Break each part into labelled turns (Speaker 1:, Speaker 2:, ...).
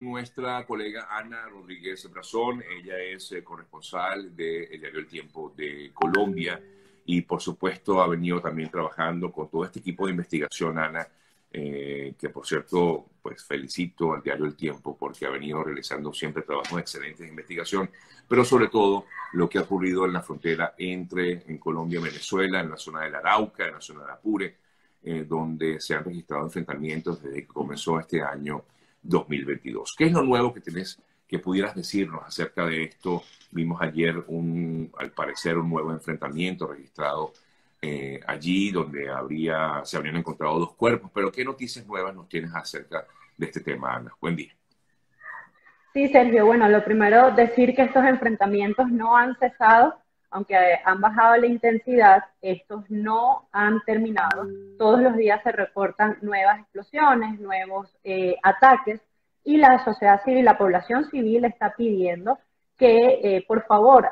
Speaker 1: nuestra colega Ana Rodríguez Brazón. Ella es eh, corresponsal del diario El Tiempo de Colombia y, por supuesto, ha venido también trabajando con todo este equipo de investigación, Ana, eh, que, por cierto, pues felicito al diario El Tiempo porque ha venido realizando siempre trabajos excelentes de investigación, pero sobre todo lo que ha ocurrido en la frontera entre en Colombia y Venezuela, en la zona del Arauca, en la zona de Apure, eh, donde se han registrado enfrentamientos desde que comenzó este año 2022. ¿Qué es lo nuevo que tienes que pudieras decirnos acerca de esto? Vimos ayer, un, al parecer, un nuevo enfrentamiento registrado eh, allí donde habría, se habrían encontrado dos cuerpos, pero ¿qué noticias nuevas nos tienes acerca de este tema, Ana? Buen día.
Speaker 2: Sí, Sergio. Bueno, lo primero, decir que estos enfrentamientos no han cesado, aunque han bajado la intensidad, estos no han terminado. Todos los días se reportan nuevas explosiones, nuevos eh, ataques, y la sociedad civil, la población civil está pidiendo que eh, por favor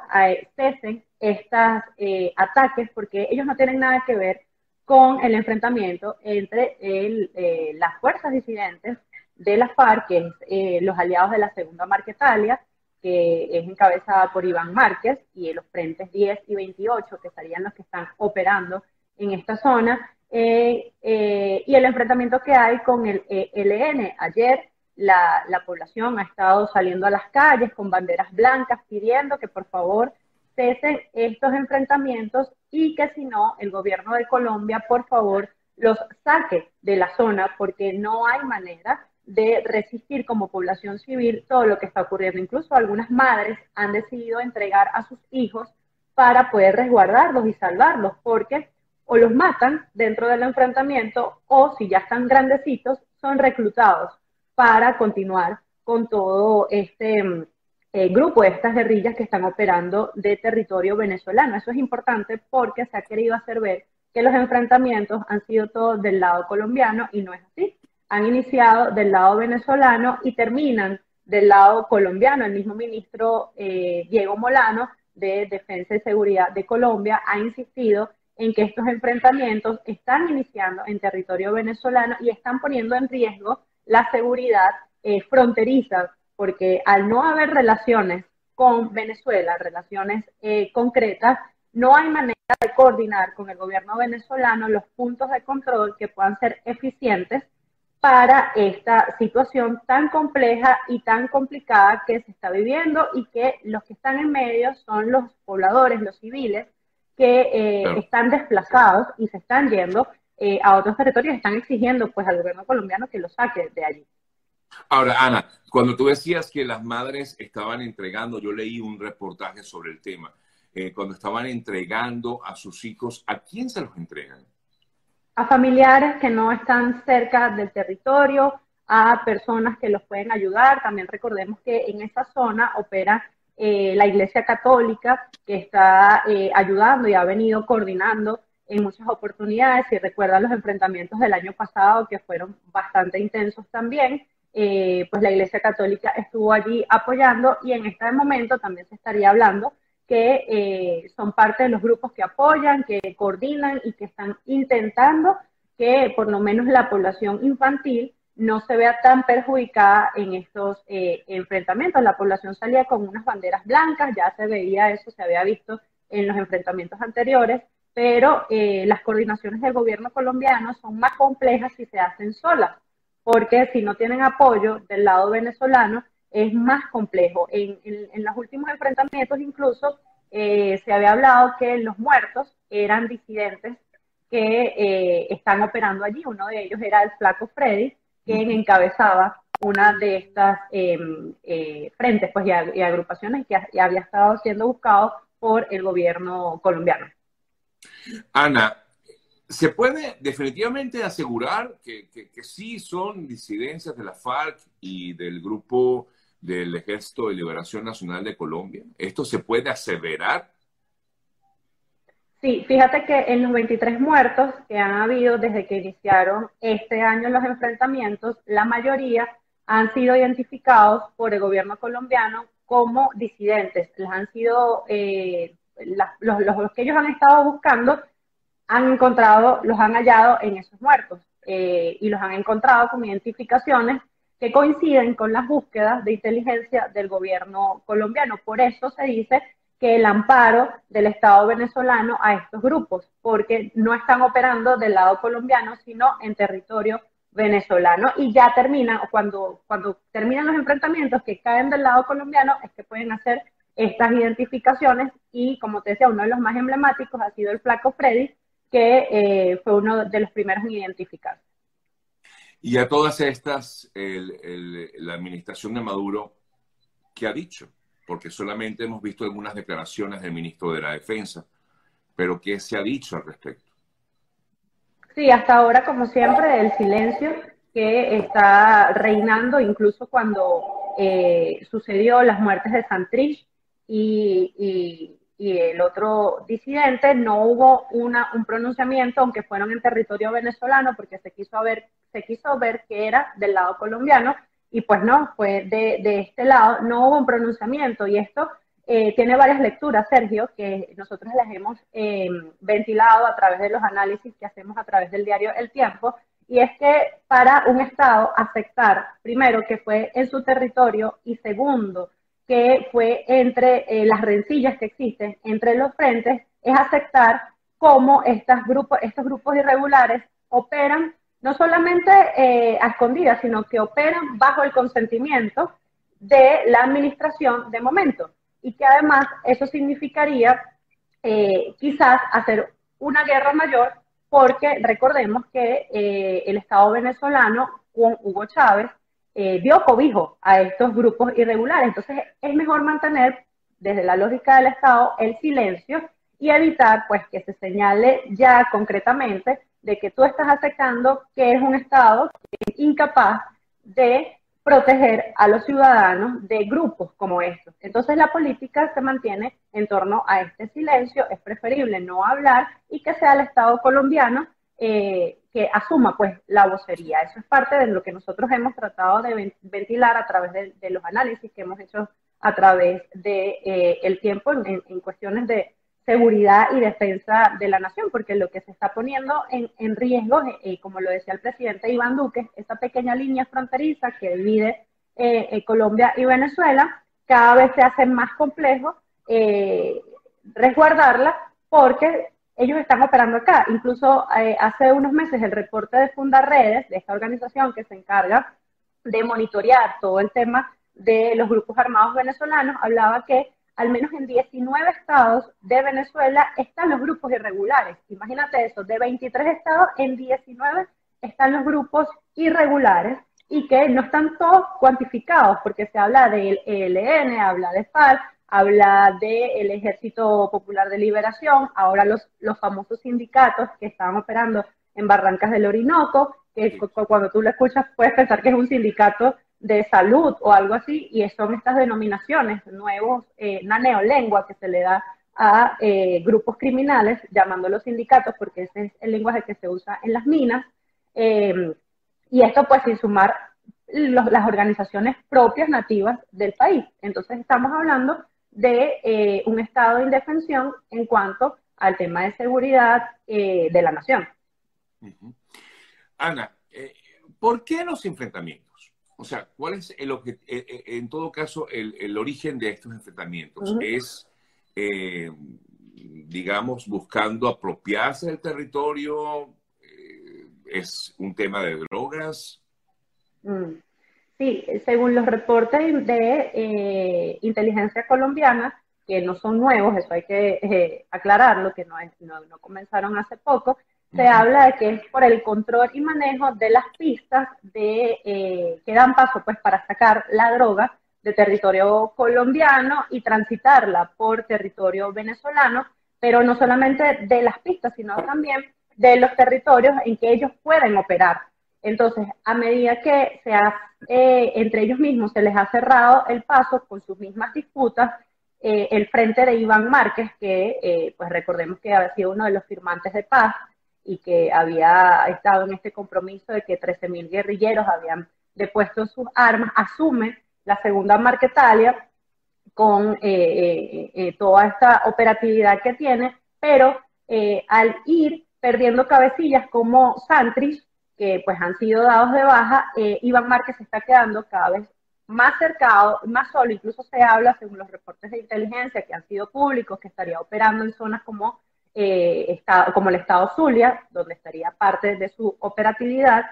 Speaker 2: cesen estos eh, ataques porque ellos no tienen nada que ver con el enfrentamiento entre eh, las fuerzas disidentes de la FARC, que es los aliados de la Segunda Marquetalia, que es encabezada por Iván Márquez, y los frentes 10 y 28, que serían los que están operando en esta zona, y el enfrentamiento que hay con el ELN. Ayer la, población ha estado saliendo a las calles con banderas blancas pidiendo que por favor cesen estos enfrentamientos y que si no, el gobierno de Colombia, por favor, los saque de la zona porque no hay manera de resistir como población civil todo lo que está ocurriendo. Incluso algunas madres han decidido entregar a sus hijos para poder resguardarlos y salvarlos, porque o los matan dentro del enfrentamiento o si ya están grandecitos, son reclutados para continuar con todo este mm, eh, grupo de estas guerrillas que están operando de territorio venezolano. Eso es importante porque se ha querido hacer ver que los enfrentamientos han sido todos del lado colombiano y no es así. Han iniciado del lado venezolano y terminan del lado colombiano. El mismo ministro eh, Diego Molano de Defensa y Seguridad de Colombia ha insistido en que estos enfrentamientos están iniciando en territorio venezolano y están poniendo en riesgo la seguridad eh, fronteriza, porque al no haber relaciones con Venezuela, relaciones eh, concretas, no hay manera de coordinar con el gobierno venezolano los puntos de control que puedan ser eficientes para esta situación tan compleja y tan complicada que se está viviendo y que los que están en medio son los pobladores, los civiles, que eh, están desplazados y se están yendo eh, a otros territorios están exigiendo pues al gobierno colombiano que lo saque de allí.
Speaker 1: Ahora, Ana, cuando tú decías que las madres estaban entregando, yo leí un reportaje sobre el tema, eh, cuando estaban entregando a sus hijos, ¿a quién se los entregan?
Speaker 2: A familiares que no están cerca del territorio, a personas que los pueden ayudar. También recordemos que en esa zona opera eh, la Iglesia Católica, que está ayudando y ha venido coordinando en muchas oportunidades. Si recuerdan los enfrentamientos del año pasado, que fueron bastante intensos también, eh, pues la Iglesia Católica estuvo allí apoyando y en este momento también se estaría hablando que eh, son parte de los grupos que apoyan, que coordinan y que están intentando que por lo menos la población infantil no se vea tan perjudicada en estos eh, enfrentamientos. La población salía con unas banderas blancas, ya se veía eso, se había visto en los enfrentamientos anteriores, pero eh, las coordinaciones del gobierno colombiano son más complejas si se hacen solas, porque si no tienen apoyo del lado venezolano es más complejo. En, los últimos enfrentamientos incluso eh, se había hablado que los muertos eran disidentes que eh, están operando allí. Uno de ellos era el flaco Freddy, quien encabezaba una de estas em, frentes pues, y, agrupaciones que había estado siendo buscado por el gobierno colombiano.
Speaker 1: Ana, ¿se puede definitivamente asegurar que, sí son disidencias de la FARC y del grupo del Ejército de Liberación Nacional de Colombia? ¿Esto se puede aseverar?
Speaker 2: Sí, fíjate que en los 23 muertos que han habido desde que iniciaron este año los enfrentamientos, la mayoría han sido identificados por el gobierno colombiano como disidentes. Les han sido eh, los, que ellos han estado buscando han encontrado, los han hallado en esos muertos eh, y los han encontrado con identificaciones que coinciden con las búsquedas de inteligencia del gobierno colombiano. Por eso se dice que el amparo del Estado venezolano a estos grupos, porque no están operando del lado colombiano, sino en territorio venezolano y ya terminan, cuando, cuando terminan los enfrentamientos que caen del lado colombiano, es que pueden hacer estas identificaciones y como te decía, uno de los más emblemáticos ha sido el flaco Freddy, que eh, fue uno de los primeros en identificar.
Speaker 1: Y a todas estas, la administración de Maduro, ¿qué ha dicho? Porque solamente hemos visto algunas declaraciones del ministro de la Defensa, pero ¿qué se ha dicho al respecto?
Speaker 2: Sí, hasta ahora, como siempre, el silencio que está reinando, incluso cuando eh, sucedió las muertes de Santrich y, el otro disidente, no hubo una, un pronunciamiento, aunque fueron en territorio venezolano, porque se quiso ver, se quiso ver que era del lado colombiano, y pues no, fue de, de este lado, no hubo un pronunciamiento, y esto eh, tiene varias lecturas, Sergio, que nosotros les hemos eh, ventilado a través de los análisis que hacemos a través del diario El Tiempo, y es que para un Estado aceptar, primero, que fue en su territorio, y segundo, que fue entre eh, las rencillas que existen entre los frentes, es aceptar cómo estas grupos, estos grupos irregulares operan no solamente a escondidas, sino que operan bajo el consentimiento de la administración de momento. Y que además eso significaría eh, quizás hacer una guerra mayor porque recordemos que eh, el Estado venezolano con Hugo Chávez eh, dio cobijo a estos grupos irregulares. Entonces es mejor mantener desde la lógica del Estado el silencio y evitar pues que se señale ya concretamente de que tú estás aceptando que es un Estado incapaz de proteger a los ciudadanos de grupos como estos. Entonces la política se mantiene en torno a este silencio, es preferible no hablar y que sea el Estado colombiano eh, que asuma pues la vocería. Eso es parte de lo que nosotros hemos tratado de ventilar a través de, los análisis que hemos hecho a través de, eh, el tiempo en cuestiones de seguridad y defensa de la nación, porque lo que se está poniendo en, en riesgo, eh, eh, como lo decía el presidente Iván Duque, esa pequeña línea fronteriza que divide Colombia y Venezuela, cada vez se hace más complejo resguardarla porque ellos están operando acá. Incluso hace unos meses el reporte de Fundaredes, de esta organización que se encarga de monitorear todo el tema de los grupos armados venezolanos, hablaba que al menos en 19 estados de Venezuela están los grupos irregulares. Imagínate eso, de 23 estados, en 19 están los grupos irregulares y que no están todos cuantificados, porque se habla del ELN, habla de FARC, habla del Ejército Popular de Liberación, ahora los, los famosos sindicatos que estaban operando en Barrancas del Orinoco, que cuando tú lo escuchas puedes pensar que es un sindicato de salud o algo así, y son estas denominaciones nuevos, eh, una neolengua que se le da a eh, grupos criminales, llamándolos sindicatos, porque ese es el lenguaje que se usa en las minas, em, y esto pues sin sumar las organizaciones propias nativas del país. Entonces estamos hablando de eh, un estado de indefensión en cuanto al tema de seguridad de la nación.
Speaker 1: Ana, ¿por qué los enfrentamientos? O sea, ¿cuál es el eh, eh, en todo caso, el, origen de estos enfrentamientos? ¿Es, eh, digamos, buscando apropiarse del territorio? ¿Es un tema de drogas?
Speaker 2: Mm. Sí, según los reportes de inteligencia colombiana, que no son nuevos, eso hay que aclararlo, que no, no comenzaron hace poco, se habla de que es por el control y manejo de las pistas de, eh, que dan paso pues para sacar la droga de territorio colombiano y transitarla por territorio venezolano, pero no solamente de las pistas, sino también de los territorios en que ellos pueden operar. Entonces, a medida que se eh, entre ellos mismos se les ha cerrado el paso con sus mismas disputas, eh, el frente de Iván Márquez, que pues recordemos que había sido uno de los firmantes de paz, y que había estado en este compromiso de que 13.000 guerrilleros habían depuesto sus armas, asume la segunda Marquetalia con eh, eh, eh, toda esta operatividad que tiene, pero al ir perdiendo cabecillas como Santrich, que pues han sido dados de baja, eh, Iván Márquez está quedando cada vez más cercado, más solo, incluso se habla, según los reportes de inteligencia que han sido públicos, que estaría operando en zonas como, eh, el estado Zulia, donde estaría parte de su operatividad,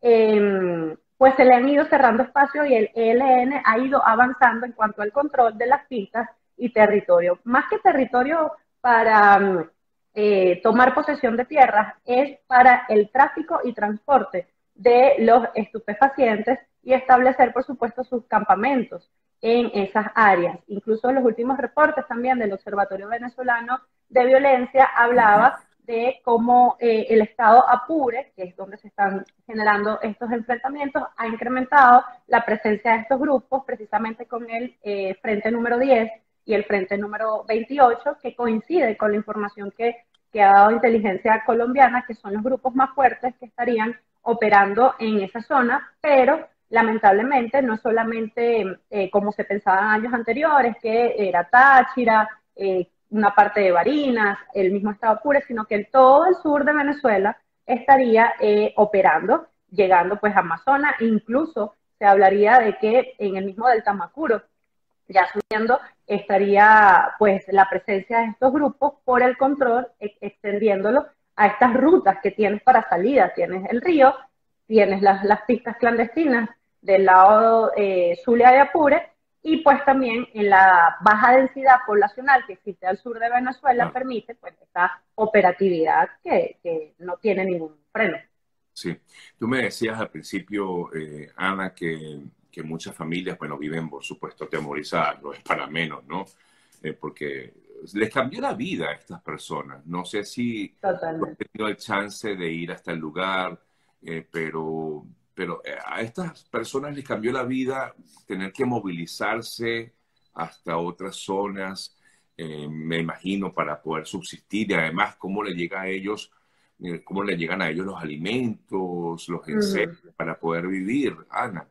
Speaker 2: em, pues se le han ido cerrando espacios y el ELN ha ido avanzando en cuanto al control de las pistas y territorio. Más que territorio para mm, eh, tomar posesión de tierras, es para el tráfico y transporte de los estupefacientes y establecer, por supuesto, sus campamentos en esas áreas. Incluso los últimos reportes también del Observatorio Venezolano de Violencia hablaba de cómo eh, el Estado Apure, que es donde se están generando estos enfrentamientos, ha incrementado la presencia de estos grupos precisamente con el eh, Frente número 10 y el Frente número 28, que coincide con la información que, que ha dado inteligencia colombiana, que son los grupos más fuertes que estarían operando en esa zona, pero lamentablemente no solamente eh, como se pensaba en años anteriores, que era Táchira, eh, una parte de Barinas, el mismo Estado Apure, sino que todo el sur de Venezuela estaría eh, operando, llegando pues a Amazonas, incluso se hablaría de que en el mismo del Tamacuro, ya subiendo, estaría pues la presencia de estos grupos por el control, extendiéndolo a estas rutas que tienes para salida. Tienes el río, tienes las, las pistas clandestinas del lado eh, Zulia de Apure y pues también en la baja densidad poblacional que existe al sur de Venezuela permite pues esta operatividad que, que, no tiene ningún freno.
Speaker 1: Sí, tú me decías al principio, eh, Ana, que, que, muchas familias, bueno, viven por supuesto atemorizadas, no es para menos, ¿no? Eh, porque les cambió la vida a estas personas. No sé si han tenido el chance de ir hasta el lugar, eh, pero pero eh, a estas personas les cambió la vida tener que movilizarse hasta otras zonas, eh, me imagino, para poder subsistir y además cómo le llega a ellos, cómo le llegan a ellos los alimentos, los insectos para poder vivir, Ana.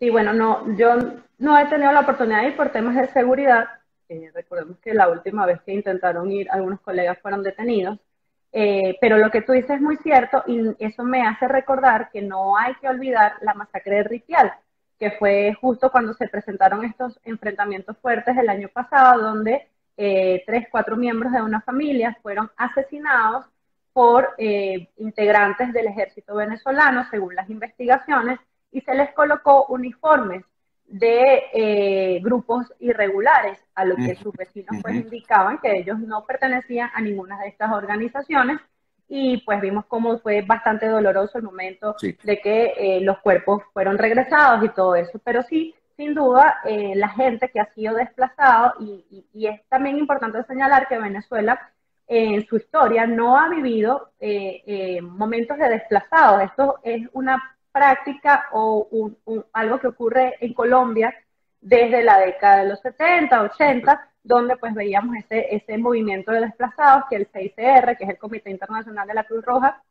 Speaker 2: Sí, bueno, no, yo no he tenido la oportunidad de ir por temas de seguridad. recordemos que la última vez que intentaron ir, algunos colegas fueron detenidos. Eh, pero lo que tú dices es muy cierto y eso me hace recordar que no hay que olvidar la masacre de Ritial, que fue justo cuando se presentaron estos enfrentamientos fuertes el año pasado, donde eh, tres, cuatro miembros de una familia fueron asesinados por eh, integrantes del ejército venezolano, según las investigaciones, y se les colocó uniformes de eh, grupos irregulares, a lo que sus vecinos pues indicaban que ellos no pertenecían a ninguna de estas organizaciones. Y pues vimos cómo fue bastante doloroso el momento de que eh, los cuerpos fueron regresados y todo eso, pero sí, sin duda, eh, la gente que ha sido desplazado y, y, es también importante señalar que Venezuela en su historia no ha vivido momentos de desplazados, esto es una práctica o algo que ocurre en Colombia desde la década de los 70, 80, donde pues veíamos ese, ese movimiento de desplazados que el CICR, que es el Comité Internacional de la Cruz Roja,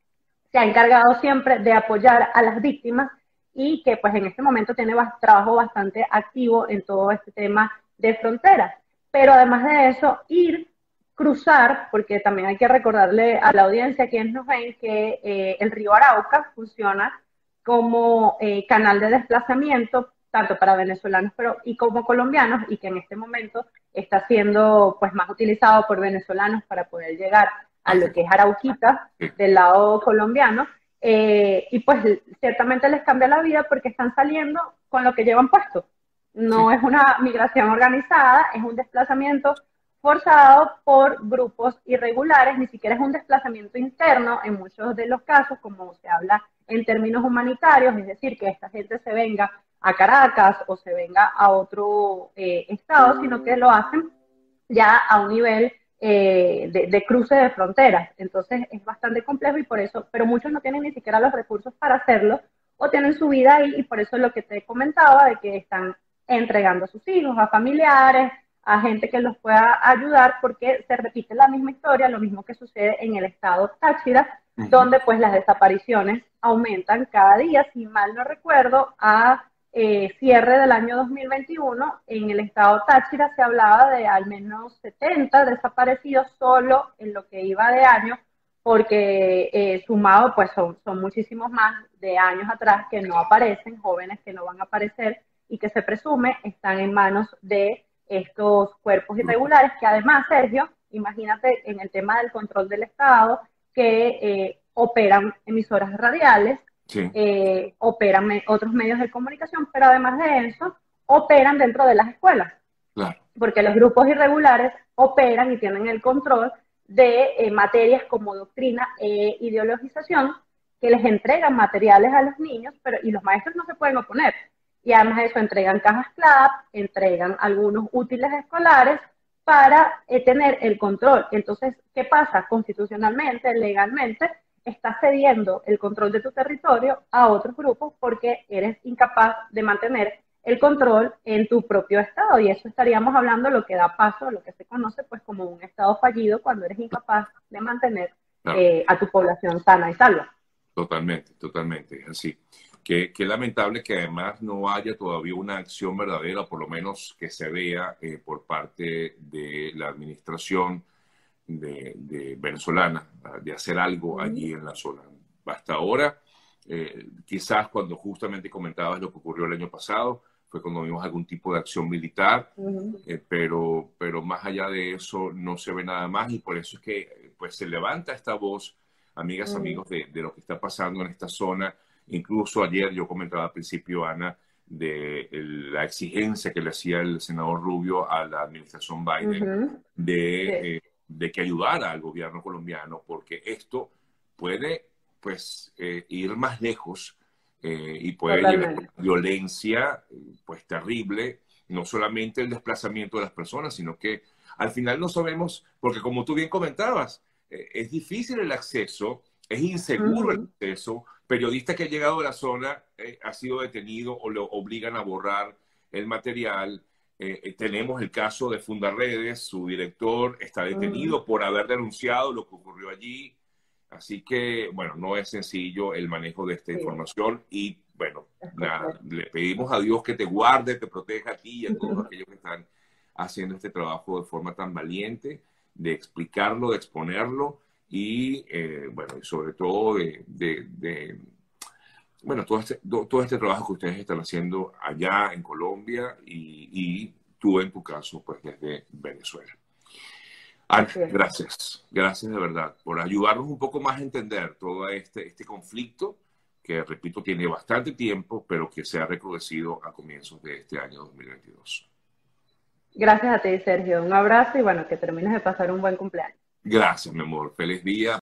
Speaker 2: se ha encargado siempre de apoyar a las víctimas y que pues en este momento tiene trabajo bastante activo en todo este tema de fronteras. Pero además de eso, ir, cruzar, porque también hay que recordarle a la audiencia, quienes nos ven, que eh, el río Arauca funciona como eh, canal de desplazamiento tanto para venezolanos pero, y como colombianos y que en este momento está siendo pues más utilizado por venezolanos para poder llegar a lo que es Arauquita del lado colombiano eh, y pues ciertamente les cambia la vida porque están saliendo con lo que llevan puesto. No es una migración organizada, es un desplazamiento forzado por grupos irregulares, ni siquiera es un desplazamiento interno en muchos de los casos, como se habla en términos humanitarios, es decir, que esta gente se venga a Caracas o se venga a otro eh, estado, sino que lo hacen ya a un nivel eh, de, cruce de fronteras. Entonces es bastante complejo y por eso, pero muchos no tienen ni siquiera los recursos para hacerlo o tienen su vida ahí y por eso es lo que te comentaba de que están entregando a sus hijos, a familiares, a gente que los pueda ayudar porque se repite la misma historia, lo mismo que sucede en el estado Táchira, donde pues las desapariciones aumentan cada día, si mal no recuerdo, a eh, cierre del año 2021, en el estado Táchira se hablaba de al menos 70 desaparecidos solo en lo que iba de año porque eh, sumado pues son, son muchísimos más de años atrás que no aparecen, jóvenes que no van a aparecer y que se presume están en manos de estos cuerpos irregulares que además, Sergio, imagínate en el tema del control del Estado, que eh, operan emisoras radiales, eh, operan otros medios de comunicación, pero además de eso, operan dentro de las escuelas. Porque los grupos irregulares operan y tienen el control de eh, materias como doctrina e ideologización, que les entregan materiales a los niños, pero y los maestros no se pueden oponer. Y además de eso entregan cajas CLAP, entregan algunos útiles escolares para eh, tener el control. Entonces, ¿qué pasa? Constitucionalmente, legalmente, estás cediendo el control de tu territorio a otros grupos porque eres incapaz de mantener el control en tu propio estado y eso estaríamos hablando de lo que da paso a lo que se conoce pues como un estado fallido cuando eres incapaz de mantener eh, a tu población sana y salva.
Speaker 1: Totalmente, totalmente, así. Qué, lamentable que además no haya todavía una acción verdadera, por lo menos que se vea eh, por parte de la administración de, venezolana, de hacer algo allí en la zona. Hasta ahora, eh, quizás cuando justamente comentabas lo que ocurrió el año pasado, fue cuando vimos algún tipo de acción militar, eh, pero, pero más allá de eso no se ve nada más y por eso es que pues se levanta esta voz, amigas, amigos, de, de, lo que está pasando en esta zona. Incluso ayer yo comentaba al principio, Ana, de la exigencia que le hacía el senador Rubio a la administración Biden de, eh, de, que ayudara al gobierno colombiano, porque esto puede pues eh, ir más lejos eh, y puede llevar violencia pues terrible, no solamente el desplazamiento de las personas, sino que al final no sabemos, porque como tú bien comentabas, es difícil el acceso, es inseguro el acceso, periodista que ha llegado a la zona eh, ha sido detenido o lo obligan a borrar el material. tenemos el caso de Fundaredes, su director está detenido por haber denunciado lo que ocurrió allí. Así que, bueno, no es sencillo el manejo de esta información y, bueno, nada, le pedimos a Dios que te guarde, te proteja a ti y a todos aquellos que están haciendo este trabajo de forma tan valiente, de explicarlo, de exponerlo y, eh, bueno, y sobre todo de, bueno, todo este, todo este trabajo que ustedes están haciendo allá en Colombia y, y tú en tu caso, pues desde Venezuela gracias, gracias de verdad por ayudarnos un poco más a entender todo este, este conflicto que, repito, tiene bastante tiempo, pero que se ha recrudecido a comienzos de este año 2022.
Speaker 2: Gracias a ti, Sergio. Un abrazo y bueno, que termines de pasar un buen cumpleaños.
Speaker 1: Gracias, mi amor. Feliz día.